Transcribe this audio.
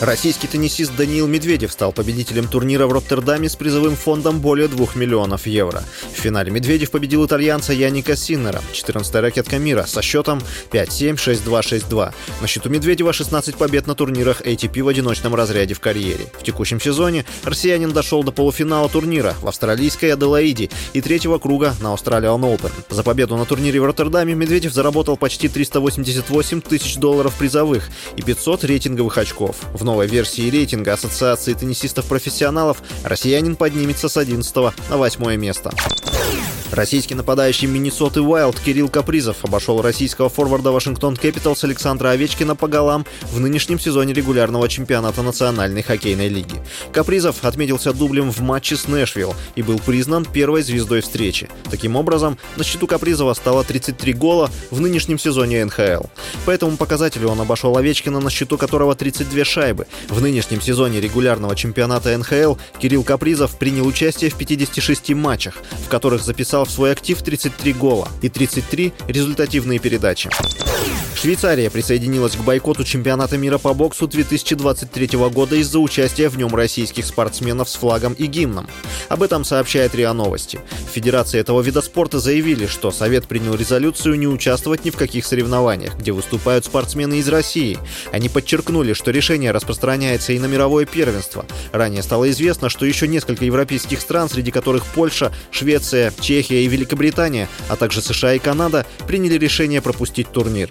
Российский теннисист Даниил Медведев стал победителем турнира в Роттердаме с призовым фондом более 2 миллионов евро. В финале Медведев победил итальянца Яника Синнера, 14-я ракетка мира, со счетом 5-7, 6-2, 6-2. На счету Медведева 16 побед на турнирах ATP в одиночном разряде в карьере. В текущем сезоне россиянин дошел до полуфинала турнира в австралийской Аделаиде и третьего круга на Australian Open. За победу на турнире в Роттердаме Медведев заработал почти 388 тысяч долларов призовых и 500 рейтинговых очков. В новой версии рейтинга Ассоциации теннисистов-профессионалов россиянин поднимется с 11 на 8 место. Российский нападающий Миннесоты Уайлд Кирилл Капризов обошел российского форварда Вашингтон Кэпиталс Александра Овечкина по голам в нынешнем сезоне регулярного чемпионата Национальной хоккейной лиги. Капризов отметился дублем в матче с Нэшвилл и был признан первой звездой встречи. Таким образом, на счету Капризова стало 33 гола в нынешнем сезоне НХЛ. По этому показателю он обошел Овечкина, на счету которого 32 шайбы. В нынешнем сезоне регулярного чемпионата НХЛ Кирилл Капризов принял участие в 56 матчах, в которых записал в свой актив 33 гола и 33 результативные передачи. Швейцария присоединилась к бойкоту чемпионата мира по боксу 2023 года из-за участия в нем российских спортсменов с флагом и гимном. Об этом сообщает РИА Новости. В Федерации этого вида спорта заявили, что Совет принял резолюцию не участвовать ни в каких соревнованиях, где выступают спортсмены из России. Они подчеркнули, что решение распространяется и на мировое первенство. Ранее стало известно, что еще несколько европейских стран, среди которых Польша, Швеция, Чехия и Великобритания, а также США и Канада, приняли решение пропустить турнир.